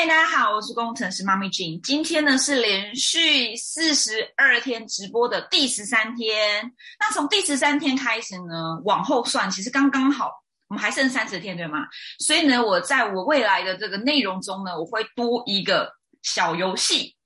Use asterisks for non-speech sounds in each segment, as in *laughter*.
嗨，大家好，我是工程师妈咪 Jane。今天呢是连续四十二天直播的第十三天。那从第十三天开始呢，往后算，其实刚刚好，我们还剩三十天，对吗？所以呢，我在我未来的这个内容中呢，我会多一个小游戏，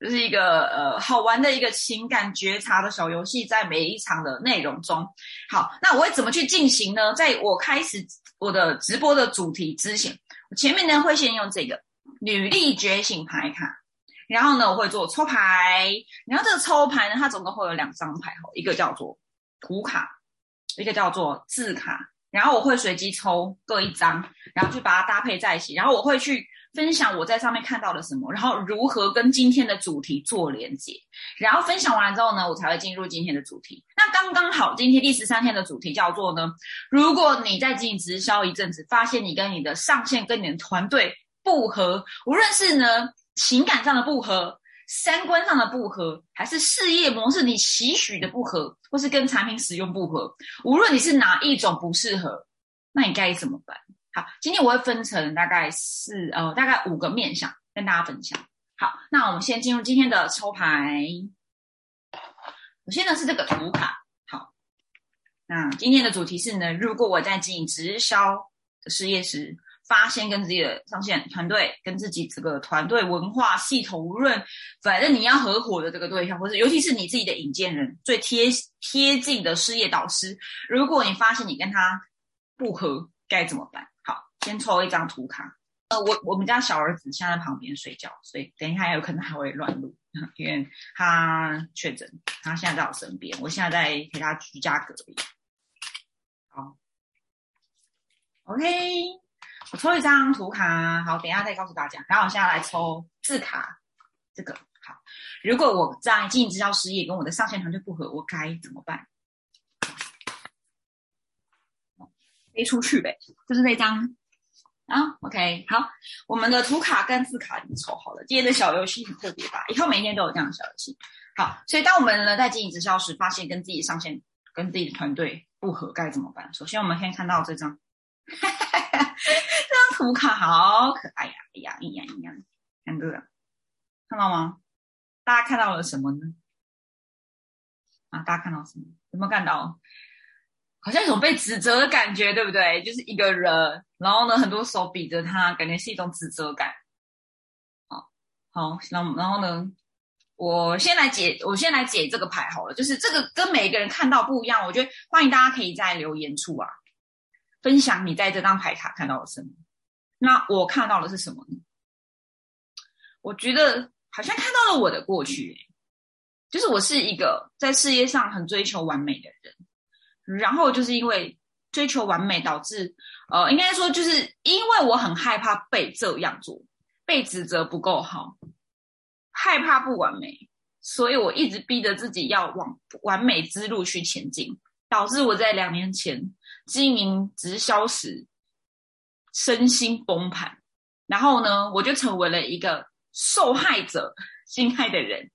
就是一个呃好玩的一个情感觉察的小游戏，在每一场的内容中。好，那我会怎么去进行呢？在我开始我的直播的主题之前，我前面呢会先用这个。女力觉醒牌卡，然后呢，我会做抽牌，然后这个抽牌呢，它总共会有两张牌哈，一个叫做图卡，一个叫做字卡，然后我会随机抽各一张，然后去把它搭配在一起，然后我会去分享我在上面看到了什么，然后如何跟今天的主题做连接，然后分享完之后呢，我才会进入今天的主题。那刚刚好，今天第十三天的主题叫做呢，如果你在进行直销一阵子，发现你跟你的上线跟你的团队。不合，无论是呢情感上的不合、三观上的不合，还是事业模式你期许的不合，或是跟产品使用不合，无论你是哪一种不适合，那你该怎么办？好，今天我会分成大概是呃大概五个面向跟大家分享。好，那我们先进入今天的抽牌。我现在是这个图卡。好，那今天的主题是呢，如果我在经营直销的事业时。发现跟自己的上线团队，跟自己这个团队文化系统，无论反正你要合伙的这个对象，或者尤其是你自己的引荐人，最贴贴近的事业导师，如果你发现你跟他不合，该怎么办？好，先抽一张图卡。呃，我我们家小儿子现在在旁边睡觉，所以等一下有可能还会乱录，因为他确诊，他现在在我身边，我现在在陪他居家隔离。好，OK。我抽一张图卡，好，等一下再告诉大家。然后我现在来抽字卡，这个好。如果我在经营直销事业跟我的上线团队不合，我该怎么办？飞出去呗，就是那张啊。OK，好，我们的图卡跟字卡已经抽好了。今天的小游戏很特别吧？以后每天都有这样的小游戏。好，所以当我们呢在经营直销时，发现跟自己上线、跟自己的团队不合，该怎么办？首先，我们先看到这张。*laughs* 这张图卡好可爱呀！哎呀，一样一样，两个，看到吗？大家看到了什么呢？啊，大家看到什么？有没有看到？好像一种被指责的感觉，对不对？就是一个人，然后呢，很多手比着他，感觉是一种指责感。好，好，然后然后呢，我先来解，我先来解这个牌好了。就是这个跟每一个人看到不一样，我觉得欢迎大家可以在留言处啊。分享你在这张牌卡看到了什么？那我看到的是什么呢？我觉得好像看到了我的过去，就是我是一个在事业上很追求完美的人，然后就是因为追求完美导致，呃，应该说就是因为我很害怕被这样做，被指责不够好，害怕不完美，所以我一直逼着自己要往完美之路去前进，导致我在两年前。经营直销时，身心崩盘，然后呢，我就成为了一个受害者 *laughs* 心害的人。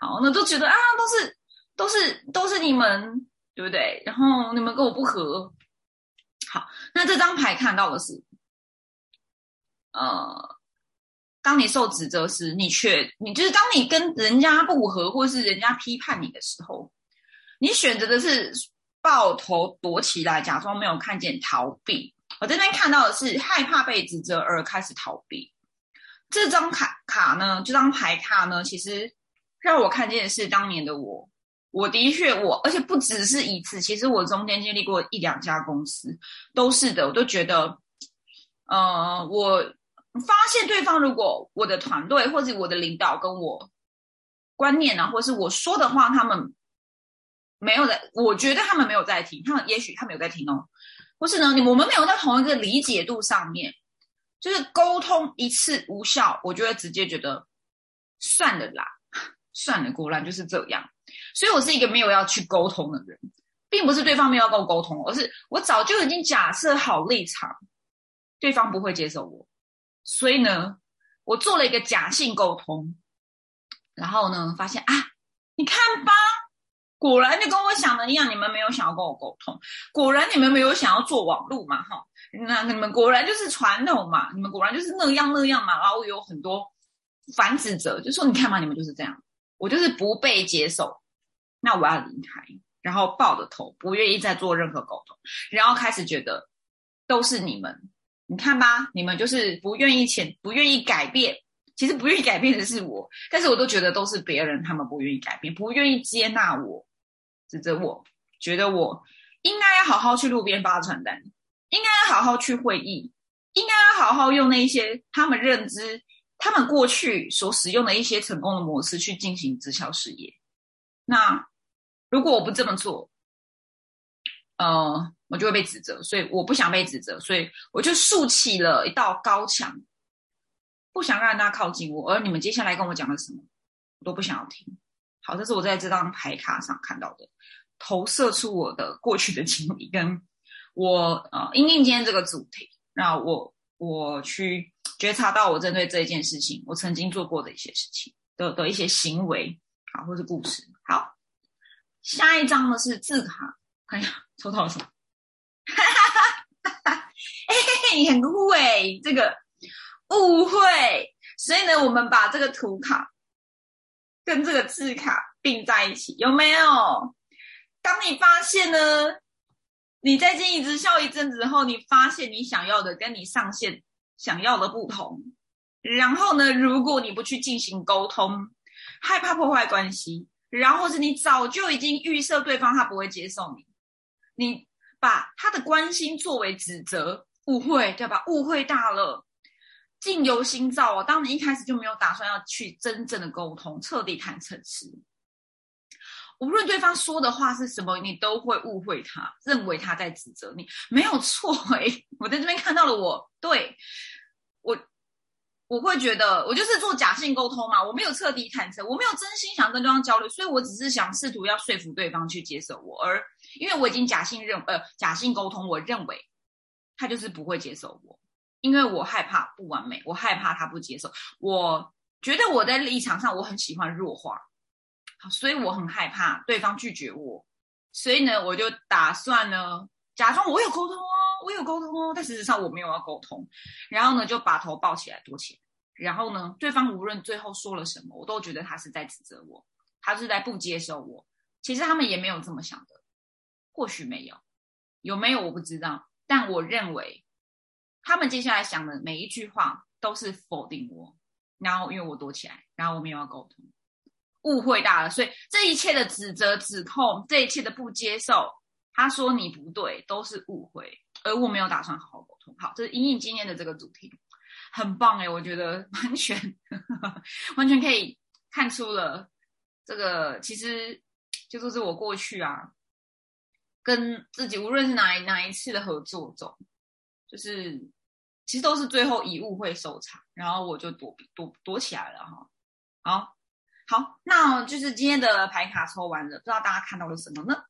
好，那都觉得啊，都是都是都是你们，对不对？然后你们跟我不和。好，那这张牌看到的是，呃，当你受指责时，你却你就是当你跟人家不和，或是人家批判你的时候，你选择的是。抱头躲起来，假装没有看见，逃避。我这边看到的是害怕被指责而开始逃避。这张卡卡呢，这张牌卡呢，其实让我看见的是当年的我。我的确，我而且不只是一次，其实我中间经历过一两家公司，都是的。我都觉得，呃，我发现对方如果我的团队或者我的领导跟我观念呢，或是我说的话，他们。没有在，我觉得他们没有在听，他们也许他们有在听哦，不是呢，我们没有在同一个理解度上面，就是沟通一次无效，我就会直接觉得算了啦，算了，果然就是这样。所以我是一个没有要去沟通的人，并不是对方没有跟我沟通，而是我早就已经假设好立场，对方不会接受我，所以呢，我做了一个假性沟通，然后呢，发现啊，你看吧。果然就跟我想的一样，你们没有想要跟我沟通，果然你们没有想要做网络嘛，哈，那你们果然就是传统嘛，你们果然就是那样那样嘛，然后有很多反指责，就说你看嘛，你们就是这样，我就是不被接受，那我要离开，然后抱着头，不愿意再做任何沟通，然后开始觉得都是你们，你看吧，你们就是不愿意前，不愿意改变。其实不愿意改变的是我，但是我都觉得都是别人，他们不愿意改变，不愿意接纳我，指责我，觉得我应该要好好去路边发传单，应该要好好去会议，应该要好好用那些他们认知、他们过去所使用的一些成功的模式去进行直销事业。那如果我不这么做，呃，我就会被指责，所以我不想被指责，所以我就竖起了一道高墙。不想让大家靠近我，而你们接下来跟我讲的什么，我都不想要听。好，这是我在这张牌卡上看到的，投射出我的过去的 *laughs* 经历，跟我呃，因应今天这个主题，那我我去觉察到我针对这一件事情，我曾经做过的一些事情的的一些行为，好，或是故事。好，下一张呢是字卡，看一下抽到了什么？哈哈哈哈哈！哎，很酷哎，这个。误会，所以呢，我们把这个图卡跟这个字卡并在一起，有没有？当你发现呢，你在经营直销一阵子后，你发现你想要的跟你上线想要的不同，然后呢，如果你不去进行沟通，害怕破坏关系，然后是你早就已经预设对方他不会接受你，你把他的关心作为指责、误会，对吧？误会大了。境由心造哦，当你一开始就没有打算要去真正的沟通，彻底坦诚时，无论对方说的话是什么，你都会误会他，认为他在指责你，没有错哎。我在这边看到了，我对我我会觉得我就是做假性沟通嘛，我没有彻底坦诚，我没有真心想跟对方交流，所以我只是想试图要说服对方去接受我，而因为我已经假性认呃假性沟通，我认为他就是不会接受我。因为我害怕不完美，我害怕他不接受。我觉得我在立场上我很喜欢弱化，所以我很害怕对方拒绝我。所以呢，我就打算呢，假装我有沟通哦，我有沟通哦，但事实上我没有要沟通。然后呢，就把头抱起来躲起来。然后呢，对方无论最后说了什么，我都觉得他是在指责我，他是在不接受我。其实他们也没有这么想的，或许没有，有没有我不知道，但我认为。他们接下来想的每一句话都是否定我，然后因为我躲起来，然后我们又要沟通，误会大了，所以这一切的指责、指控，这一切的不接受，他说你不对，都是误会，而我没有打算好好沟通。好，这是隐隐今天的这个主题，很棒诶，我觉得完全完全可以看出了这个，其实就说是我过去啊，跟自己无论是哪哪一次的合作中，就是。其实都是最后以误会收场，然后我就躲躲躲起来了哈。好，好，那就是今天的牌卡抽完了，不知道大家看到了什么呢？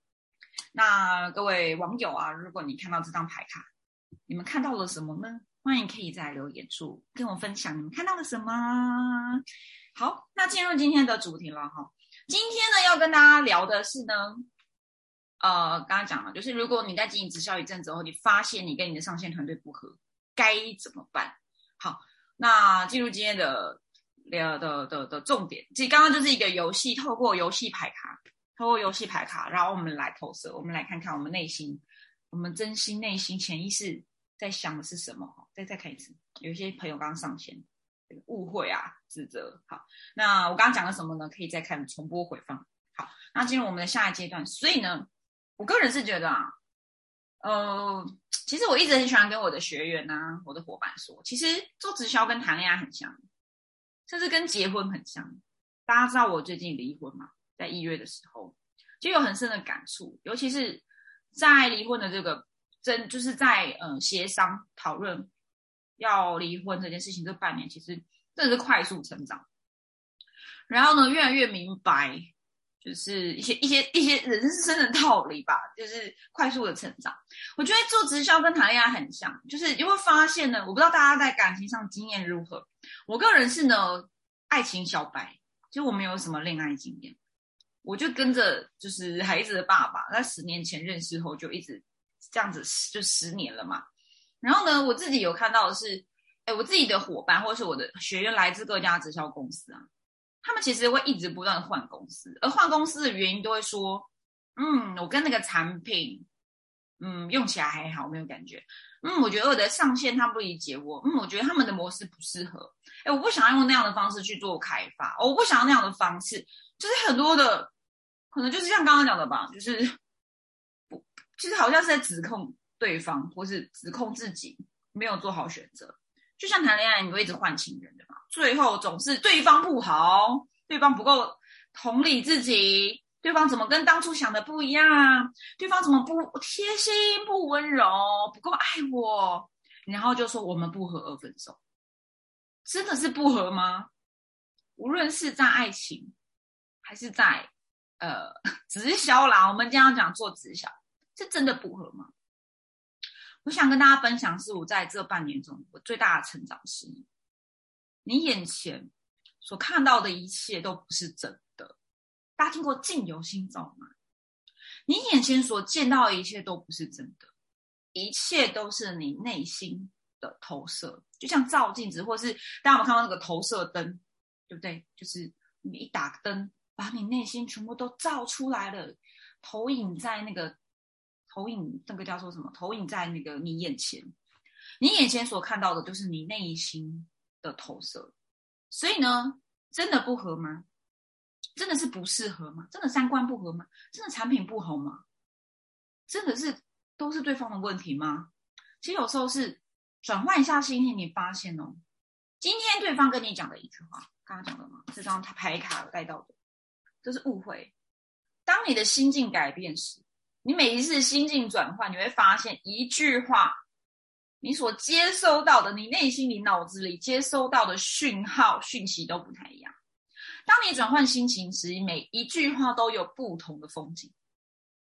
那各位网友啊，如果你看到这张牌卡，你们看到了什么呢？欢迎可以在留言处跟我分享你们看到了什么。好，那进入今天的主题了哈。今天呢要跟大家聊的是呢，呃，刚刚讲了，就是如果你在经营直销一阵子后，你发现你跟你的上线团队不合。该怎么办？好，那进入今天的聊的的的重点。其实刚刚就是一个游戏，透过游戏牌卡，透过游戏牌卡，然后我们来投射，我们来看看我们内心，我们真心内心潜意识在想的是什么。再再看一次，有一些朋友刚刚上线，误会啊，指责。好，那我刚刚讲了什么呢？可以再看重播回放。好，那进入我们的下一阶段。所以呢，我个人是觉得啊，呃。其实我一直很喜欢跟我的学员呐，我的伙伴说，其实做直销跟谈恋爱很像，甚至跟结婚很像。大家知道我最近离婚嘛，在一月的时候就有很深的感触，尤其是在离婚的这个真，就是在嗯协商讨论要离婚这件事情这半年，其实真的是快速成长。然后呢，越来越明白。就是一些一些一些人生的道理吧，就是快速的成长。我觉得做直销跟谈恋爱很像，就是你会发现呢，我不知道大家在感情上经验如何。我个人是呢，爱情小白，就我没有什么恋爱经验，我就跟着就是孩子的爸爸，在十年前认识后就一直这样子，就十年了嘛。然后呢，我自己有看到的是，哎，我自己的伙伴或者是我的学员来自各家直销公司啊，他们其实会一直不断的换公司，而换公司的原因都会说，嗯，我跟那个产品，嗯，用起来还好，没有感觉。嗯，我觉得我的上线他不理解我，嗯，我觉得他们的模式不适合。哎，我不想要用那样的方式去做开发，我不想要那样的方式，就是很多的，可能就是像刚刚讲的吧，就是不，其实好像是在指控对方，或是指控自己没有做好选择。就像谈恋爱，你会一直换情人的嘛？最后总是对方不好，对方不够同理自己，对方怎么跟当初想的不一样？对方怎么不贴心、不温柔、不够爱我？然后就说我们不合而分手，真的是不合吗？无论是在爱情，还是在呃 *laughs* 直销啦，我们经常讲做直销，是真的不合吗？我想跟大家分享，是我在这半年中我最大的成长是，你眼前所看到的一切都不是真的。大家听过镜由心造吗？你眼前所见到的一切都不是真的，一切都是你内心的投射，就像照镜子，或是大家有有看到那个投射灯，对不对？就是你一打灯，把你内心全部都照出来了，投影在那个。投影那个叫做什么？投影在那个你眼前，你眼前所看到的就是你内心的投射。所以呢，真的不合吗？真的是不适合吗？真的三观不合吗？真的产品不好吗？真的是都是对方的问题吗？其实有时候是转换一下心情，你发现哦，今天对方跟你讲的一句话，刚刚讲的嘛，这张他牌卡带到的，这是误会。当你的心境改变时。你每一次心境转换，你会发现一句话，你所接收到的，你内心里、脑子里接收到的讯号、讯息都不太一样。当你转换心情时，每一句话都有不同的风景，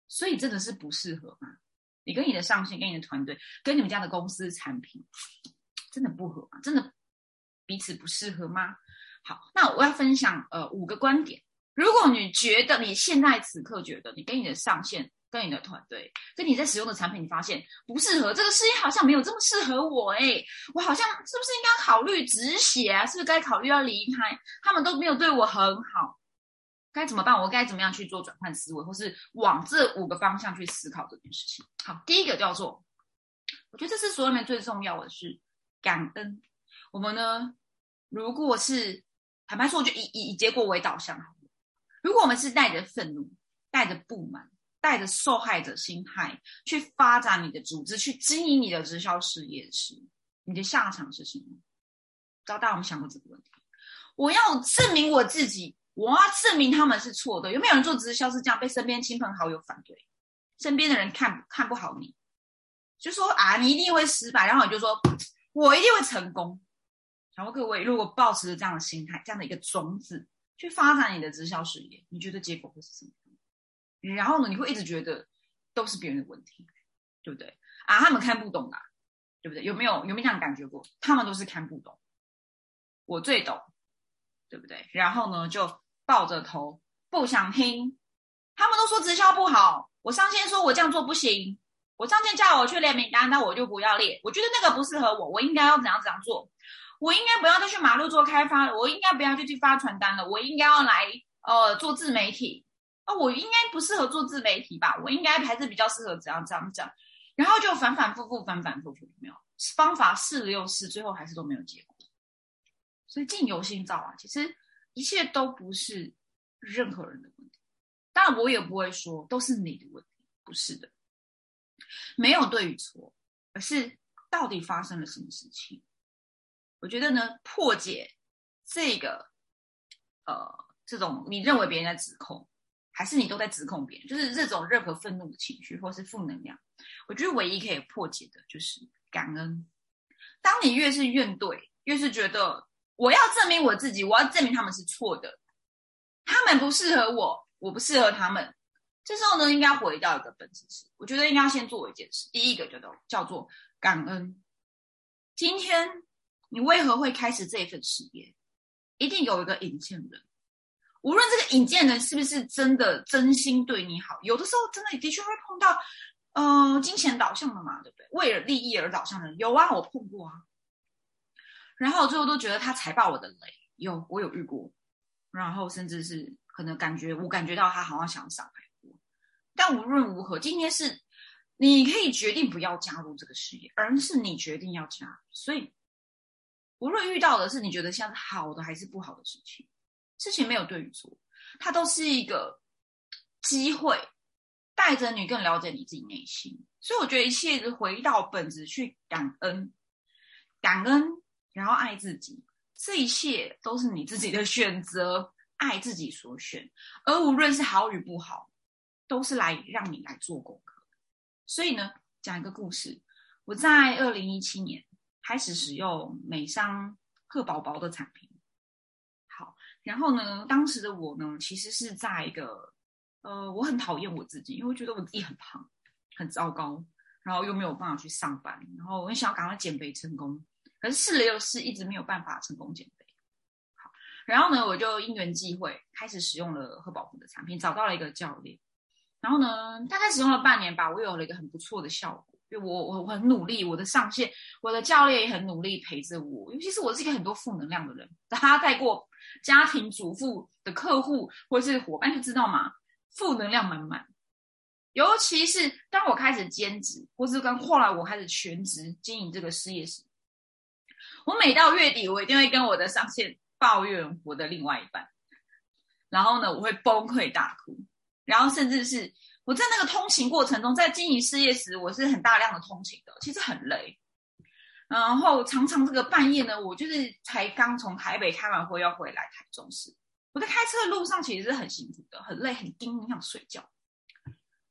所以真的是不适合吗？你跟你的上线、跟你的团队、跟你们家的公司产品，真的不合吗？真的彼此不适合吗？好，那我要分享呃五个观点。如果你觉得你现在此刻觉得你跟你的上线，跟你的团队，跟你在使用的产品，你发现不适合，这个事业好像没有这么适合我哎，我好像是不是应该考虑止血啊？是不是该考虑要离开？他们都没有对我很好，该怎么办？我该怎么样去做转换思维，或是往这五个方向去思考这件事情？好，第一个叫做，我觉得这是所有里面最重要的是感恩。我们呢，如果是坦白说，我就以以以结果为导向。如果我们是带着愤怒，带着不满。带着受害者心态去发展你的组织，去经营你的直销事业时，你的下场是什么？不知道大家有没有想过这个问题？我要证明我自己，我要证明他们是错的。有没有人做直销是这样被身边亲朋好友反对，身边的人看看不好你，就说啊，你一定会失败，然后你就说我一定会成功。然后各位，如果保持着这样的心态，这样的一个种子去发展你的直销事业，你觉得结果会是什么？然后呢，你会一直觉得都是别人的问题，对不对？啊，他们看不懂啊，对不对？有没有有没有这样感觉过？他们都是看不懂，我最懂，对不对？然后呢，就抱着头不想听。他们都说直销不好，我上线说我这样做不行，我上线叫我去列名单，那我就不要列。我觉得那个不适合我，我应该要怎样怎样做？我应该不要再去马路做开发了，我应该不要就去发传单了，我应该要来呃做自媒体。我应该不适合做自媒体吧？我应该还是比较适合怎样怎样讲，然后就反反复复，反反复复，没有方法试了又试，最后还是都没有结果。所以境由心造啊，其实一切都不是任何人的问题，当然我也不会说都是你的问题，不是的，没有对与错，而是到底发生了什么事情。我觉得呢，破解这个呃这种你认为别人在指控。还是你都在指控别人，就是这种任何愤怒的情绪或是负能量，我觉得唯一可以破解的就是感恩。当你越是怨怼，越是觉得我要证明我自己，我要证明他们是错的，他们不适合我，我不适合他们。这时候呢，应该回到一个本质是，我觉得应该先做一件事，第一个叫做叫做感恩。今天你为何会开始这份事业？一定有一个引荐人。无论这个引荐人是不是真的真心对你好，有的时候真的的确会碰到，呃，金钱导向的嘛，对不对？为了利益而导向的人有啊，我碰过啊。然后最后都觉得他踩爆我的雷，有我有遇过，然后甚至是可能感觉我感觉到他好像想伤害我，但无论如何，今天是你可以决定不要加入这个事业，而是你决定要加入，所以无论遇到的是你觉得像是好的还是不好的事情，事情没有对与错，它都是一个机会，带着你更了解你自己内心，所以我觉得一切回到本质去感恩，感恩。然后爱自己，这一切都是你自己的选择，爱自己所选，而无论是好与不好，都是来让你来做功课。所以呢，讲一个故事，我在二零一七年开始使用美商贺宝宝的产品。然后呢，当时的我呢，其实是在一个，呃，我很讨厌我自己，因为我觉得我自己很胖，很糟糕，然后又没有办法去上班，然后我很想要赶快减肥成功。可是试了又试，一直没有办法成功减肥。好，然后呢，我就因缘际会开始使用了贺宝福的产品，找到了一个教练。然后呢，大概使用了半年吧，我有了一个很不错的效果。因为我我我很努力，我的上线，我的教练也很努力陪着我。尤其是我是一个很多负能量的人，大家带过家庭主妇的客户或是伙伴就知道嘛，负能量满满。尤其是当我开始兼职，或是跟后来我开始全职经营这个事业时。我每到月底，我一定会跟我的上线抱怨我的另外一半，然后呢，我会崩溃大哭，然后甚至是我在那个通勤过程中，在经营事业时，我是很大量的通勤的，其实很累，然后常常这个半夜呢，我就是才刚从台北开完会要回来台中市，我在开车的路上其实是很辛苦的，很累，很盯，想睡觉，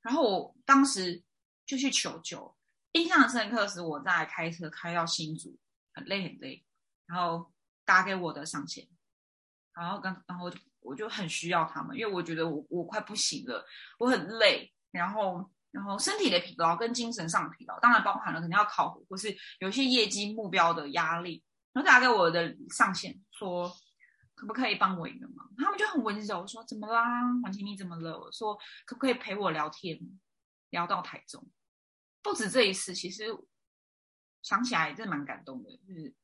然后我当时就去求救，印象深刻是我在开车开到新竹。很累很累，然后打给我的上线，然后刚然后我就很需要他们，因为我觉得我我快不行了，我很累，然后然后身体的疲劳跟精神上的疲劳，当然包含了肯定要考核或是有一些业绩目标的压力，然后打给我的上线说可不可以帮我一个忙，他们就很温柔说怎么啦，黄晴你怎么了？我说可不可以陪我聊天，聊到台中，不止这一次，其实。想起来真的蛮感动的，就是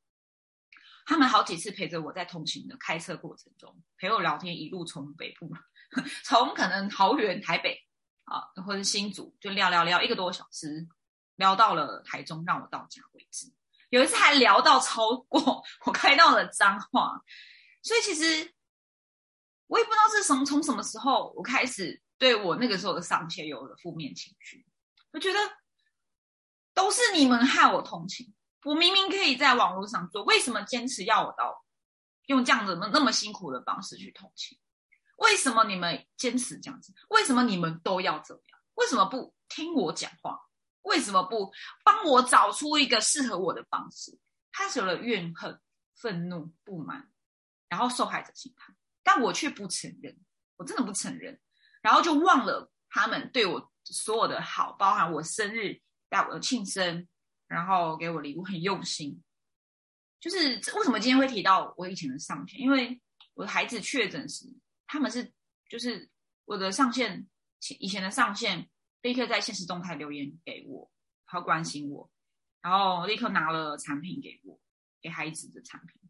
他们好几次陪着我在通行的开车过程中陪我聊天，一路从北部，*laughs* 从可能桃园、台北啊，或者新竹，就聊聊聊一个多小时，聊到了台中，让我到家为止。有一次还聊到超过我开到了脏话，所以其实我也不知道是从从什么时候我开始对我那个时候的上线有了负面情绪，我觉得。都是你们害我同情，我明明可以在网络上做，为什么坚持要我到用这样子那么辛苦的方式去同情？为什么你们坚持这样子？为什么你们都要这样？为什么不听我讲话？为什么不帮我找出一个适合我的方式？开始了怨恨、愤怒、不满，然后受害者心态，但我却不承认，我真的不承认，然后就忘了他们对我所有的好，包含我生日。带我的庆生，然后给我礼物，很用心。就是为什么今天会提到我以前的上线？因为我的孩子确诊时，他们是就是我的上线以前的上线，立刻在现实动态留言给我，好关心我，然后立刻拿了产品给我，给孩子的产品。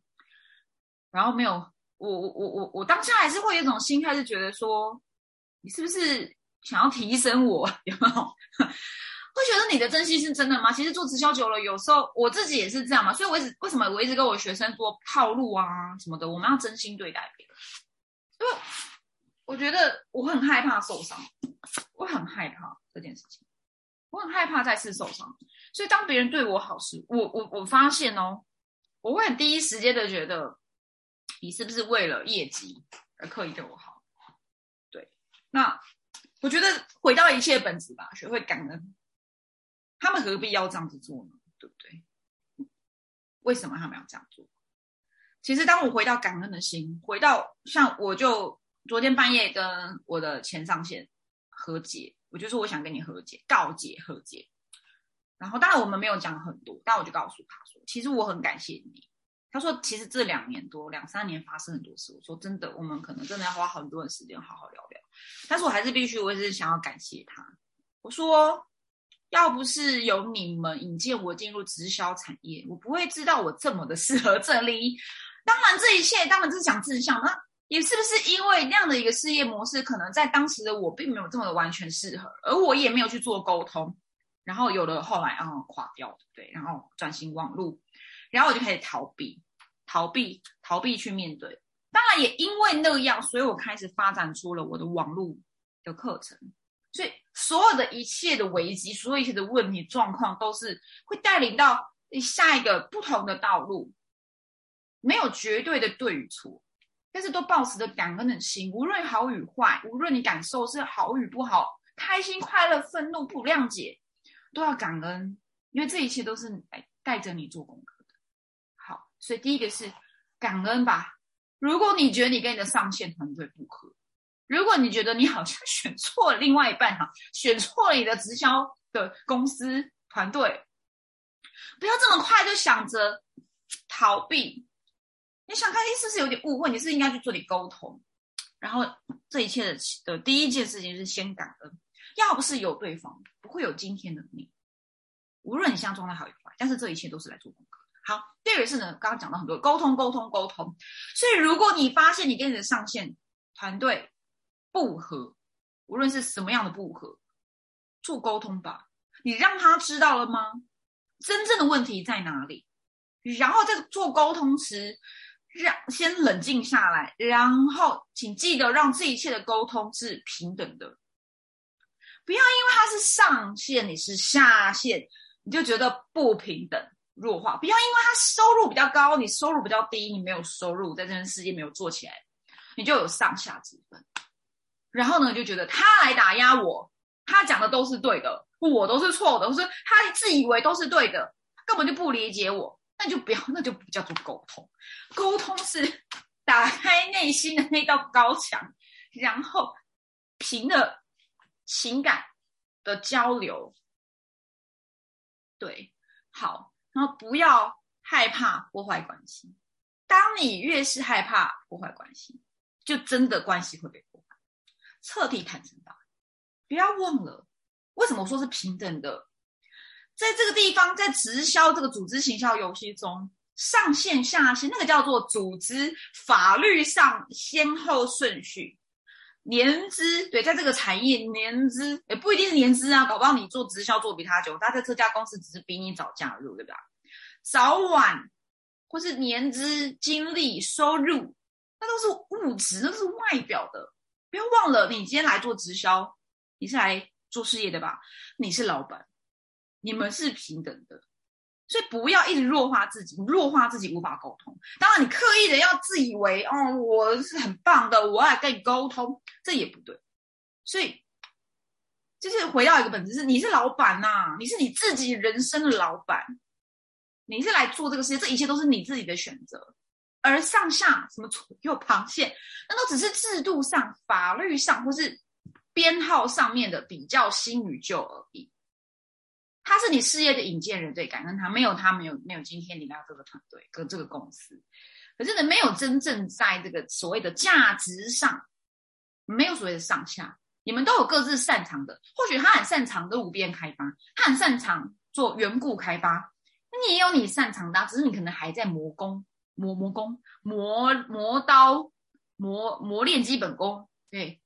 然后没有我我我我我当下还是会有一种心态，是觉得说，你是不是想要提升我？*laughs* 有没有？*laughs* 会觉得你的真心是真的吗？其实做直销久了，有时候我自己也是这样嘛。所以我一直为什么我一直跟我学生说套路啊什么的，我们要真心对待别人。因为我觉得我很害怕受伤，我很害怕这件事情，我很害怕再次受伤。所以当别人对我好时，我我我发现哦，我会很第一时间的觉得你是不是为了业绩而刻意对我好？对，那我觉得回到一切本质吧，学会感恩。他们何必要这样子做呢？对不对？为什么他们要这样做？其实，当我回到感恩的心，回到像我就昨天半夜跟我的前上线和解，我就说我想跟你和解，告解和解。然后，当然我们没有讲很多，但我就告诉他说，其实我很感谢你。他说，其实这两年多、两三年发生很多事。我说真的，我们可能真的要花很多的时间好好聊聊。但是我还是必须，我也是想要感谢他。我说。要不是有你们引荐我进入直销产业，我不会知道我这么的适合这里。当然，这一切当然是讲志向，那也是不是因为那样的一个事业模式，可能在当时的我并没有这么的完全适合，而我也没有去做沟通，然后有了后来啊垮掉，对，然后转型网络，然后我就开始逃避，逃避，逃避去面对。当然也因为那样，所以我开始发展出了我的网络的课程。所以所有的一切的危机，所有一切的问题状况，都是会带领到下一个不同的道路。没有绝对的对与错，但是都保持着感恩的心，无论好与坏，无论你感受是好与不好，开心、快乐、愤怒、不谅解，都要感恩，因为这一切都是来带着你做功课的。好，所以第一个是感恩吧。如果你觉得你跟你的上线团队不合，如果你觉得你好像 *laughs* 选错了另外一半哈，选错了你的直销的公司团队，不要这么快就想着逃避。你想看，是不是有点误会？你是应该去做点沟通。然后这一切的的第一件事情是先感恩，要不是有对方，不会有今天的你。无论你现在状态好与坏，但是这一切都是来做功课。好，第二个是呢，刚刚讲到很多沟通，沟通，沟通。所以如果你发现你跟你的上线团队不合，无论是什么样的不合，做沟通吧。你让他知道了吗？真正的问题在哪里？然后在做沟通时。让先冷静下来，然后请记得让这一切的沟通是平等的，不要因为他是上线，你是下线，你就觉得不平等弱化。不要因为他收入比较高，你收入比较低，你没有收入，在这件事业没有做起来，你就有上下之分。然后呢，就觉得他来打压我，他讲的都是对的，我都是错的，我说他自以为都是对的，根本就不理解我。那就不要，那就不叫做沟通。沟通是打开内心的那道高墙，然后凭着情感的交流。对，好，然后不要害怕破坏关系。当你越是害怕破坏关系，就真的关系会被破坏。彻底坦诚吧，不要忘了，为什么我说是平等的？在这个地方，在直销这个组织行销游戏中，上线下线那个叫做组织法律上先后顺序，年资对，在这个产业年资也不一定是年资啊，搞不好你做直销做比他久，他在这家公司只是比你早加入，对吧？早晚或是年资、经历、收入，那都是物质，都是外表的。不要忘了，你今天来做直销，你是来做事业的吧？你是老板。你们是平等的，所以不要一直弱化自己，弱化自己无法沟通。当然，你刻意的要自以为哦，我是很棒的，我要跟你沟通，这也不对。所以，就是回到一个本质，是你是老板呐，你是你自己人生的老板，你是来做这个事情，这一切都是你自己的选择。而上下什么左右螃蟹，那都只是制度上、法律上或是编号上面的比较新与旧而已。他是你事业的引荐人，对，感恩他，没有他，没有没有今天你来这个团队跟这个公司，可是呢，没有真正在这个所谓的价值上，没有所谓的上下，你们都有各自擅长的，或许他很擅长的无边开发，他很擅长做缘故开发，那你也有你擅长的，只是你可能还在磨工、磨磨工、磨磨刀、磨磨练基本功，对，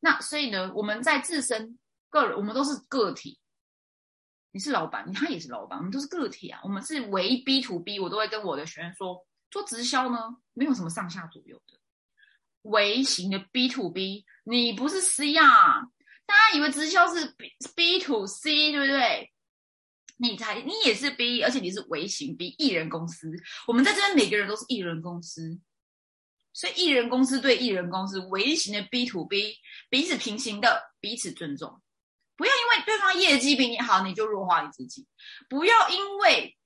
那所以呢，我们在自身个人，我们都是个体。你是老板，他也是老板，我们都是个体啊。我们是唯 B to B，我都会跟我的学员说，做直销呢，没有什么上下左右的，微型的 B to B，你不是 C 啊？大家以为直销是 B B to C，对不对？你才你也是 B，而且你是微型 B，艺人公司。我们在这边每个人都是艺人公司，所以艺人公司对艺人公司，微型的 B to B，彼此平行的，彼此尊重。业绩比你好，你就弱化你自己；不要因为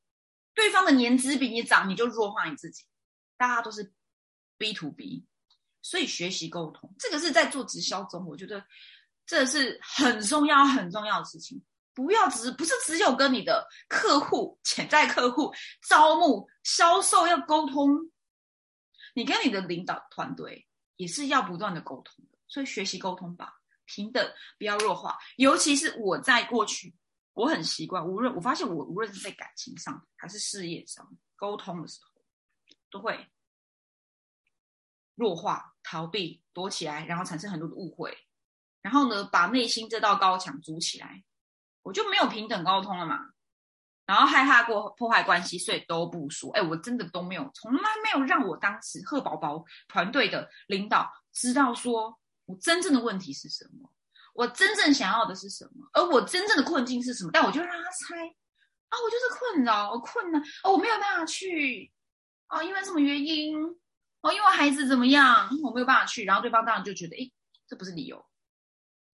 对方的年资比你长，你就弱化你自己。大家都是 B to B，所以学习沟通，这个是在做直销中，我觉得这是很重要、很重要的事情。不要只不是只有跟你的客户、潜在客户、招募、销售要沟通，你跟你的领导团队也是要不断的沟通的。所以学习沟通吧。平等，不要弱化。尤其是我在过去，我很习惯，无论我发现我无论是在感情上还是事业上沟通的时候，都会弱化、逃避、躲起来，然后产生很多的误会，然后呢，把内心这道高墙筑起来，我就没有平等沟通了嘛。然后害怕过破坏关系，所以都不说。哎，我真的都没有，从来没有让我当时贺宝宝团队的领导知道说我真正的问题是什么。我真正想要的是什么？而我真正的困境是什么？但我就让他猜啊，我就是困扰，我困难，哦，我没有办法去，哦，因为什么原因？哦，因为孩子怎么样，我没有办法去。然后对方当然就觉得，哎，这不是理由，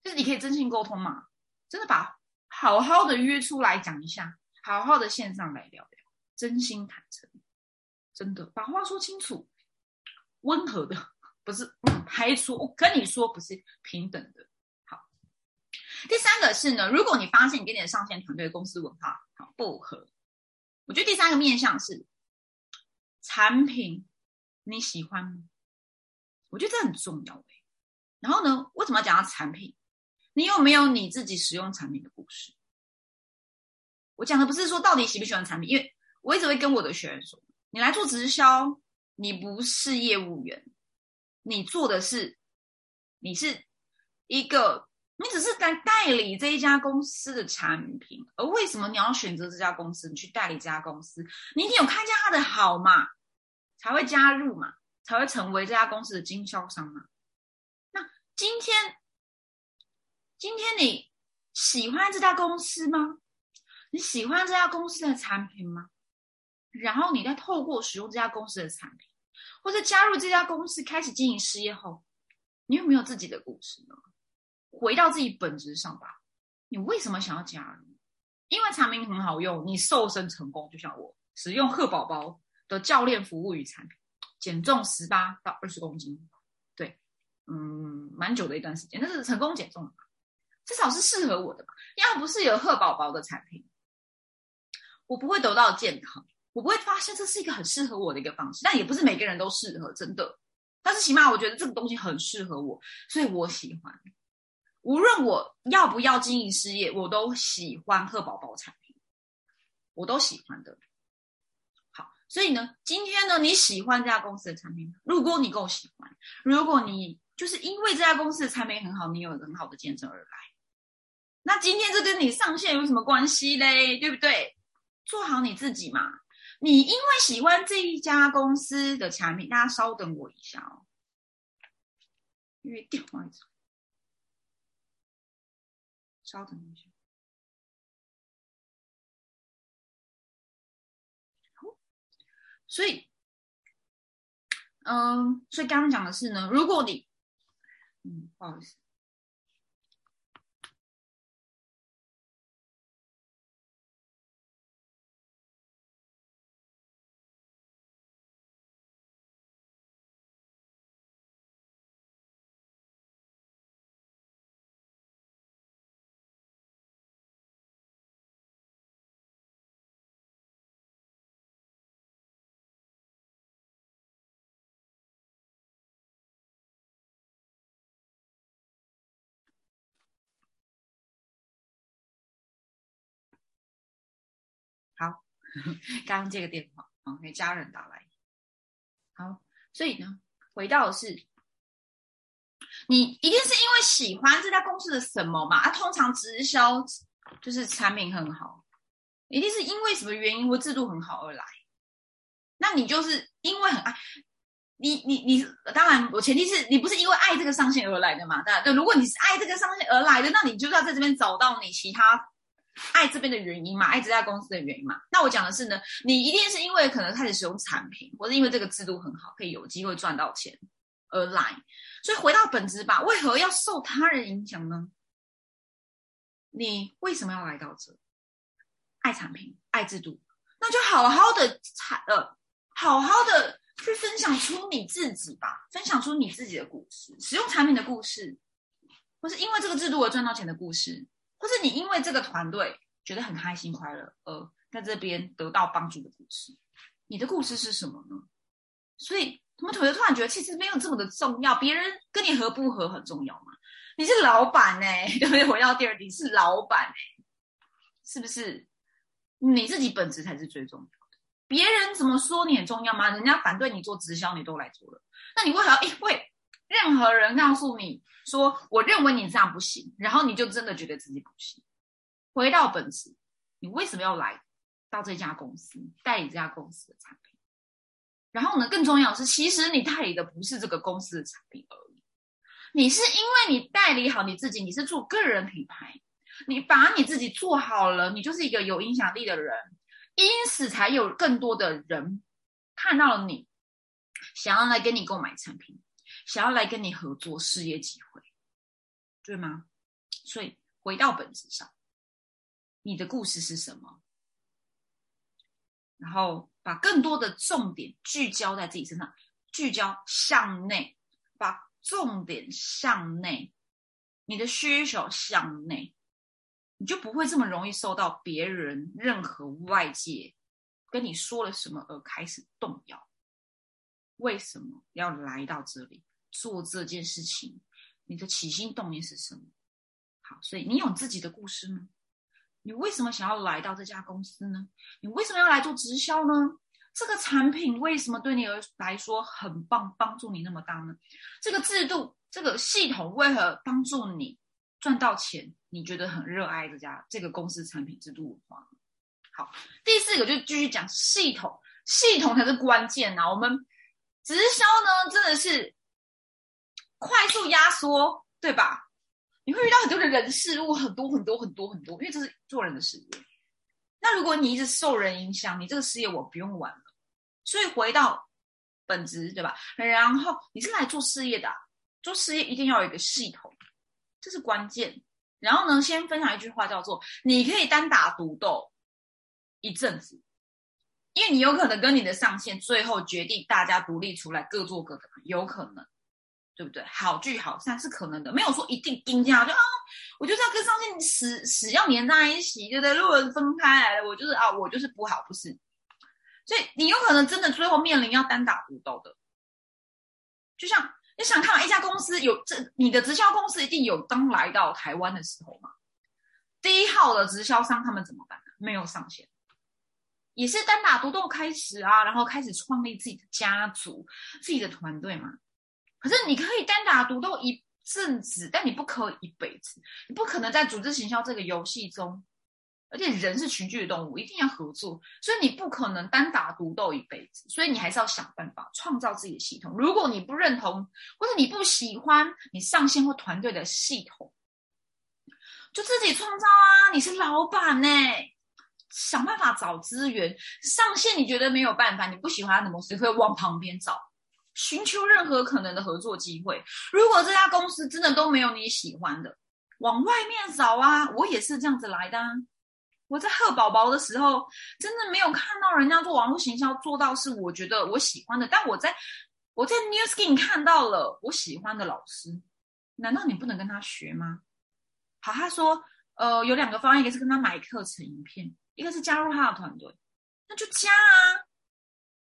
就是你可以真心沟通嘛，真的把好好的约出来讲一下，好好的线上来聊聊，真心坦诚，真的把话说清楚，温和的，不是排除，我跟你说不是平等的。好第三个是呢，如果你发现你跟你的上线团队公司文化不合，我觉得第三个面向是产品你喜欢吗？我觉得这很重要哎。然后呢，为什么要讲到产品？你有没有你自己使用产品的故事？我讲的不是说到底喜不喜欢产品，因为我一直会跟我的学员说，你来做直销，你不是业务员，你做的是你是一个。你只是在代理这一家公司的产品，而为什么你要选择这家公司？你去代理这家公司，你一定有看见它的好嘛，才会加入嘛，才会成为这家公司的经销商嘛。那今天，今天你喜欢这家公司吗？你喜欢这家公司的产品吗？然后你再透过使用这家公司的产品，或者加入这家公司开始经营事业后，你有没有自己的故事呢？回到自己本质上吧，你为什么想要加入？因为产品很好用，你瘦身成功，就像我使用贺宝宝的教练服务与产品，减重十八到二十公斤，对，嗯，蛮久的一段时间，但是成功减重了，至少是适合我的吧。要不是有贺宝宝的产品，我不会得到健康，我不会发现这是一个很适合我的一个方式。但也不是每个人都适合，真的。但是起码我觉得这个东西很适合我，所以我喜欢。无论我要不要经营事业，我都喜欢贺宝宝产品，我都喜欢的。好，所以呢，今天呢，你喜欢这家公司的产品？如果你够喜欢，如果你就是因为这家公司的产品很好，你有很好的见证而来，那今天这跟你上线有什么关系嘞？对不对？做好你自己嘛。你因为喜欢这一家公司的产品，大家稍等我一下哦，因为电话一直。稍等一下，所以，嗯，所以刚刚讲的是呢，如果你，嗯，不好意思。刚刚接个电话啊，给家人打来。好，所以呢，回到的是，你一定是因为喜欢这家公司的什么嘛？啊，通常直销就是产品很好，一定是因为什么原因或制度很好而来。那你就是因为很爱你，你你当然，我前提是你不是因为爱这个上线而来的嘛？对，如果你是爱这个上线而来的，那你就要在这边找到你其他。爱这边的原因嘛，爱这家公司的原因嘛。那我讲的是呢，你一定是因为可能开始使用产品，或者因为这个制度很好，可以有机会赚到钱而来。所以回到本质吧，为何要受他人影响呢？你为什么要来到这？爱产品，爱制度，那就好好的产呃，好好的去分享出你自己吧，分享出你自己的故事，使用产品的故事，或是因为这个制度而赚到钱的故事。或是你因为这个团队觉得很开心快乐，而在这边得到帮助的故事，你的故事是什么呢？所以，我们同学突然觉得其实没有这么的重要，别人跟你合不合很重要吗？你是老板哎，*laughs* 对不对？回到第二题，是老板哎，是不是？你自己本质才是最重要的。别人怎么说你很重要吗？人家反对你做直销，你都来做了，那你为何要因为任何人告诉你说我认为你这样不行，然后你就真的觉得自己不行？回到本质，你为什么要来到这家公司代理这家公司的产品？然后呢，更重要的是，其实你代理的不是这个公司的产品而已，你是因为你代理好你自己，你是做个人品牌。你把你自己做好了，你就是一个有影响力的人，因此才有更多的人看到了你，想要来跟你购买产品，想要来跟你合作事业机会，对吗？所以回到本质上，你的故事是什么？然后把更多的重点聚焦在自己身上，聚焦向内，把重点向内，你的需求向内。你就不会这么容易受到别人任何外界跟你说了什么而开始动摇。为什么要来到这里做这件事情？你的起心动念是什么？好，所以你有自己的故事吗？你为什么想要来到这家公司呢？你为什么要来做直销呢？这个产品为什么对你而来说很棒，帮助你那么大呢？这个制度、这个系统为何帮助你赚到钱？你觉得很热爱这家这个公司产品制度文化？好，第四个就继续讲系统，系统才是关键呐。我们直销呢，真的是快速压缩，对吧？你会遇到很多的人事物，很多很多很多很多，因为这是做人的事业。那如果你一直受人影响，你这个事业我不用玩了。所以回到本质，对吧？然后你是来做事业的，做事业一定要有一个系统，这是关键。然后呢，先分享一句话，叫做“你可以单打独斗一阵子，因为你有可能跟你的上线最后决定大家独立出来，各做各的，有可能，对不对？好聚好散是可能的，没有说一定定价就啊，我就是要跟上线死死要黏在一起，对不对？如果分开来了，我就是啊，我就是不好，不是。所以你有可能真的最后面临要单打独斗的，就像。你想看一家公司有这，你的直销公司一定有刚来到台湾的时候嘛？第一号的直销商他们怎么办？没有上线，也是单打独斗开始啊，然后开始创立自己的家族、自己的团队嘛。可是你可以单打独斗一阵子，但你不可以一辈子，你不可能在组织行销这个游戏中。而且人是群居的动物，一定要合作，所以你不可能单打独斗一辈子，所以你还是要想办法创造自己的系统。如果你不认同或者你不喜欢你上线或团队的系统，就自己创造啊！你是老板呢，想办法找资源。上线你觉得没有办法，你不喜欢的模式，会往旁边找，寻求任何可能的合作机会。如果这家公司真的都没有你喜欢的，往外面找啊！我也是这样子来的啊。我在贺宝宝的时候，真的没有看到人家做网络行销做到是我觉得我喜欢的。但我在我在 New Skin 看到了我喜欢的老师，难道你不能跟他学吗？好，他说，呃，有两个方案，一个是跟他买课程影片，一个是加入他的团队，那就加啊。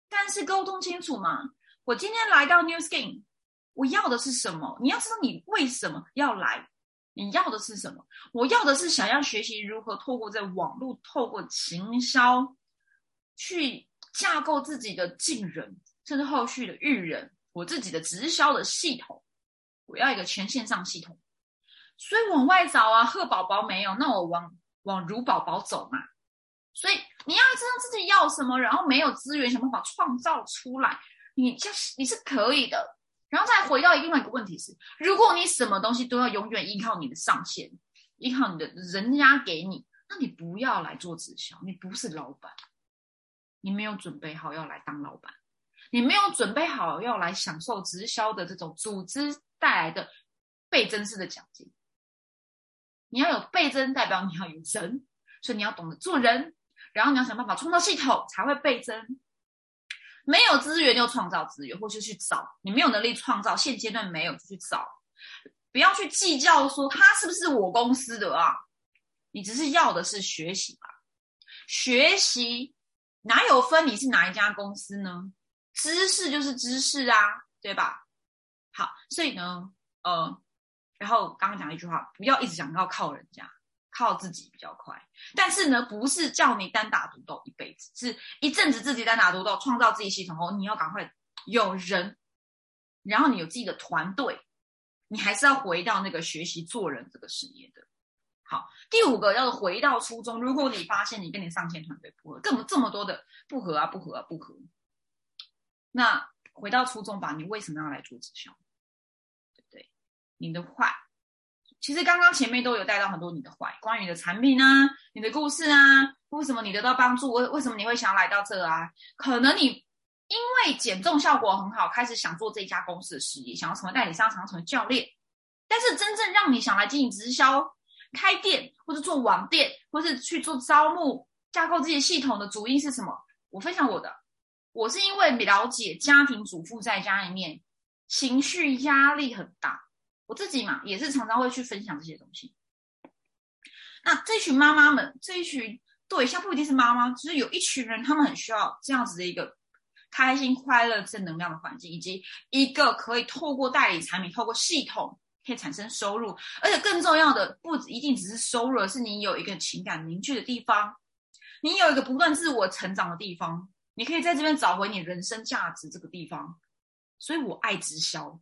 但是沟通清楚嘛。我今天来到 New Skin，我要的是什么？你要知道你为什么要来。你要的是什么？我要的是想要学习如何透过在网络、透过行销，去架构自己的进人，甚至后续的育人，我自己的直销的系统。我要一个全线上系统，所以往外找啊，贺宝宝没有，那我往往如宝宝走嘛。所以你要知道自己要什么，然后没有资源，想办法创造出来，你就是你是可以的。然后再回到另外一个问题是：如果你什么东西都要永远依靠你的上线，依靠你的人家给你，那你不要来做直销。你不是老板，你没有准备好要来当老板，你没有准备好要来享受直销的这种组织带来的倍增式的奖金。你要有倍增，代表你要有人，所以你要懂得做人，然后你要想办法创造系统，才会倍增。没有资源就创造资源，或是去找。你没有能力创造，现阶段没有就去找，不要去计较说他是不是我公司的啊。你只是要的是学习吧？学习哪有分你是哪一家公司呢？知识就是知识啊，对吧？好，所以呢，呃，然后刚刚讲一句话，不要一直想要靠人家，靠自己比较快。但是呢，不是叫你单打独斗一辈子，是一阵子自己单打独斗，创造自己系统后，你要赶快有人，然后你有自己的团队，你还是要回到那个学习做人这个事业的。好，第五个要回到初衷。如果你发现你跟你上线团队不合，这么这么多的不合啊，不合啊，不合，那回到初衷吧。你为什么要来做直销？对不对？你的坏，其实刚刚前面都有带到很多你的坏，关于你的产品啊，你的故事啊，为什么你得到帮助？为为什么你会想要来到这啊？可能你因为减重效果很好，开始想做这家公司的事业，想要成为代理商，想要成为教练。但是真正让你想来进行直销。开店或者做网店，或是去做招募、架构自己系统的主因是什么？我分享我的，我是因为了解家庭主妇在家里面情绪压力很大，我自己嘛也是常常会去分享这些东西。那这群妈妈们，这一群对象不一定是妈妈，只是有一群人，他们很需要这样子的一个开心、快乐、正能量的环境，以及一个可以透过代理产品、透过系统。可以产生收入，而且更重要的不一定只是收入，而是你有一个情感凝聚的地方，你有一个不断自我成长的地方，你可以在这边找回你人生价值这个地方。所以我爱直销，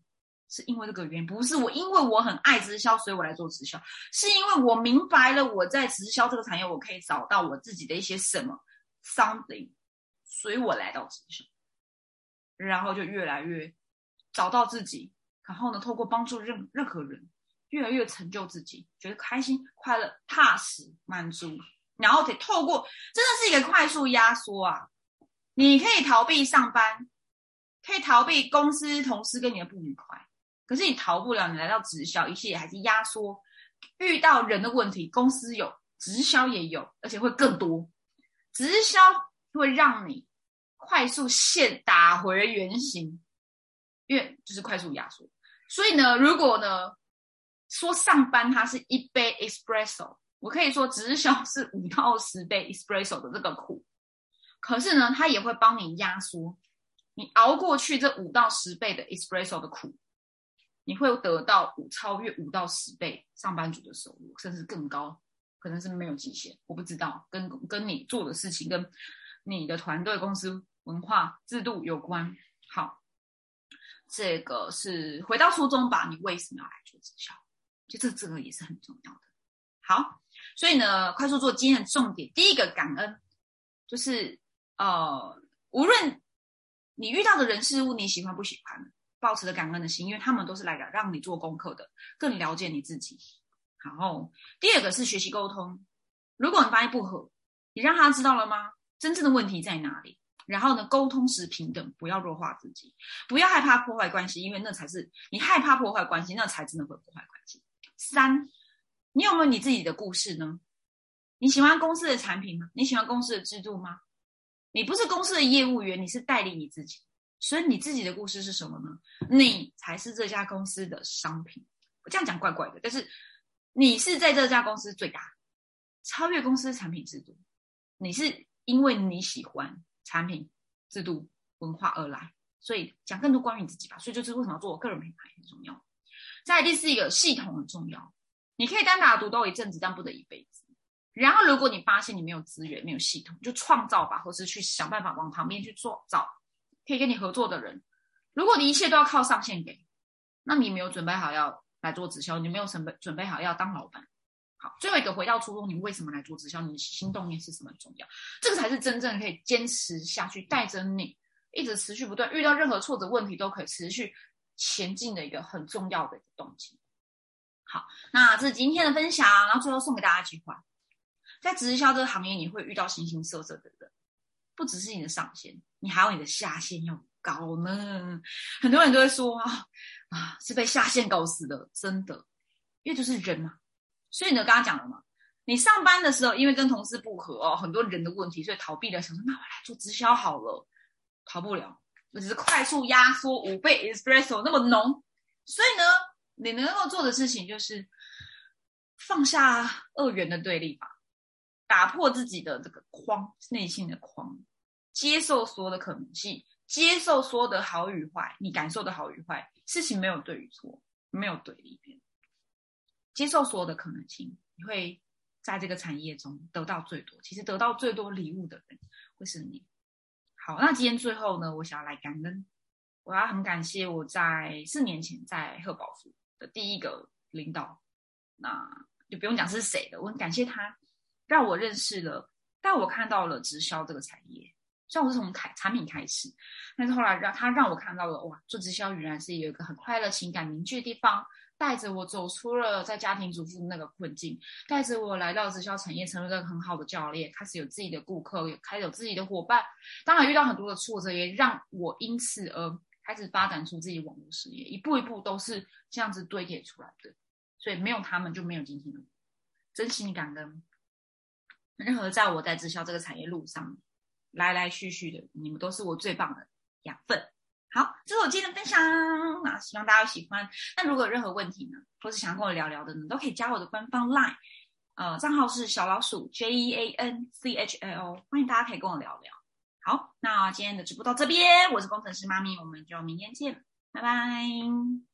是因为这个原因，不是我因为我很爱直销，所以我来做直销，是因为我明白了我在直销这个产业，我可以找到我自己的一些什么 something，所以我来到直销，然后就越来越找到自己。然后呢，透过帮助任任何人，越来越成就自己，觉得开心、快乐、踏实、满足。然后得透过，真的是一个快速压缩啊！你可以逃避上班，可以逃避公司同事跟你的不愉快，可是你逃不了。你来到直销，一切还是压缩。遇到人的问题，公司有，直销也有，而且会更多。直销会让你快速现打回原形，因为就是快速压缩。所以呢，如果呢说上班它是一杯 espresso，我可以说直销是五到十杯 espresso 的这个苦，可是呢，它也会帮你压缩，你熬过去这五到十倍的 espresso 的苦，你会得到五超越五到十倍上班族的收入，甚至更高，可能是没有极限，我不知道，跟跟你做的事情跟你的团队、公司文化制度有关。好。这个是回到初衷吧？你为什么要来做直销？就这这个也是很重要的。好，所以呢，快速做经验重点。第一个感恩，就是呃，无论你遇到的人事物你喜欢不喜欢，保持着感恩的心，因为他们都是来让让你做功课的，更了解你自己。然后第二个是学习沟通，如果你发现不合，你让他知道了吗？真正的问题在哪里？然后呢，沟通时平等，不要弱化自己，不要害怕破坏关系，因为那才是你害怕破坏关系，那才真的会破坏关系。三，你有没有你自己的故事呢？你喜欢公司的产品吗？你喜欢公司的制度吗？你不是公司的业务员，你是代理你自己，所以你自己的故事是什么呢？你才是这家公司的商品。我这样讲怪怪的，但是你是在这家公司最大，超越公司产品制度，你是因为你喜欢。产品、制度、文化而来，所以讲更多关于你自己吧。所以就是为什么要做个人品牌很重要。再第四一个系统很重要，你可以单打独斗一阵子，但不得一辈子。然后如果你发现你没有资源、没有系统，就创造吧，或是去想办法往旁边去做找可以跟你合作的人。如果你一切都要靠上线给，那你没有准备好要来做直销，你没有准备准备好要当老板。好，最后一个回到初衷，你为什么来做直销？你的心动念是什么重要？这个才是真正可以坚持下去，带着你一直持续不断，遇到任何挫折问题都可以持续前进的一个很重要的一个动机。好，那这是今天的分享，然后最后送给大家一句话：在直销这个行业，你会遇到形形色色的人，不只是你的上线，你还有你的下线要高呢。很多人都会说啊啊，是被下线搞死的，真的，因为就是人嘛。所以呢，刚刚讲了嘛，你上班的时候因为跟同事不和哦，很多人的问题，所以逃避了，想说那我来做直销好了，逃不了，我只是快速压缩五倍 espresso 那么浓。所以呢，你能够做的事情就是放下二元的对立吧，打破自己的这个框，内心的框，接受所有的可能性，接受所有的好与坏，你感受的好与坏，事情没有对与错，没有对立面。接受所有的可能性，你会在这个产业中得到最多，其实得到最多礼物的人会是你。好，那今天最后呢，我想要来感恩，我要很感谢我在四年前在贺宝福的第一个领导，那就不用讲是谁的，我很感谢他，让我认识了，让我看到了直销这个产业。虽然我是从开产品开始，但是后来让他让我看到了哇，做直销原来是有一个很快乐、情感凝聚的地方，带着我走出了在家庭主妇那个困境，带着我来到直销产业，成为一个很好的教练，开始有自己的顾客，也开始有自己的伙伴。当然遇到很多的挫折，也让我因此而开始发展出自己网络事业，一步一步都是这样子堆叠出来的。所以没有他们就没有今天的，真心感恩。任何在我在直销这个产业路上。来来去去的，你们都是我最棒的养分。好，这是我今天的分享，那希望大家喜欢。那如果有任何问题呢，或是想跟我聊聊的呢，都可以加我的官方 LINE，呃，账号是小老鼠 J E A N C H L O，欢迎大家可以跟我聊聊。好，那今天的直播到这边，我是工程师妈咪，我们就明天见，拜拜。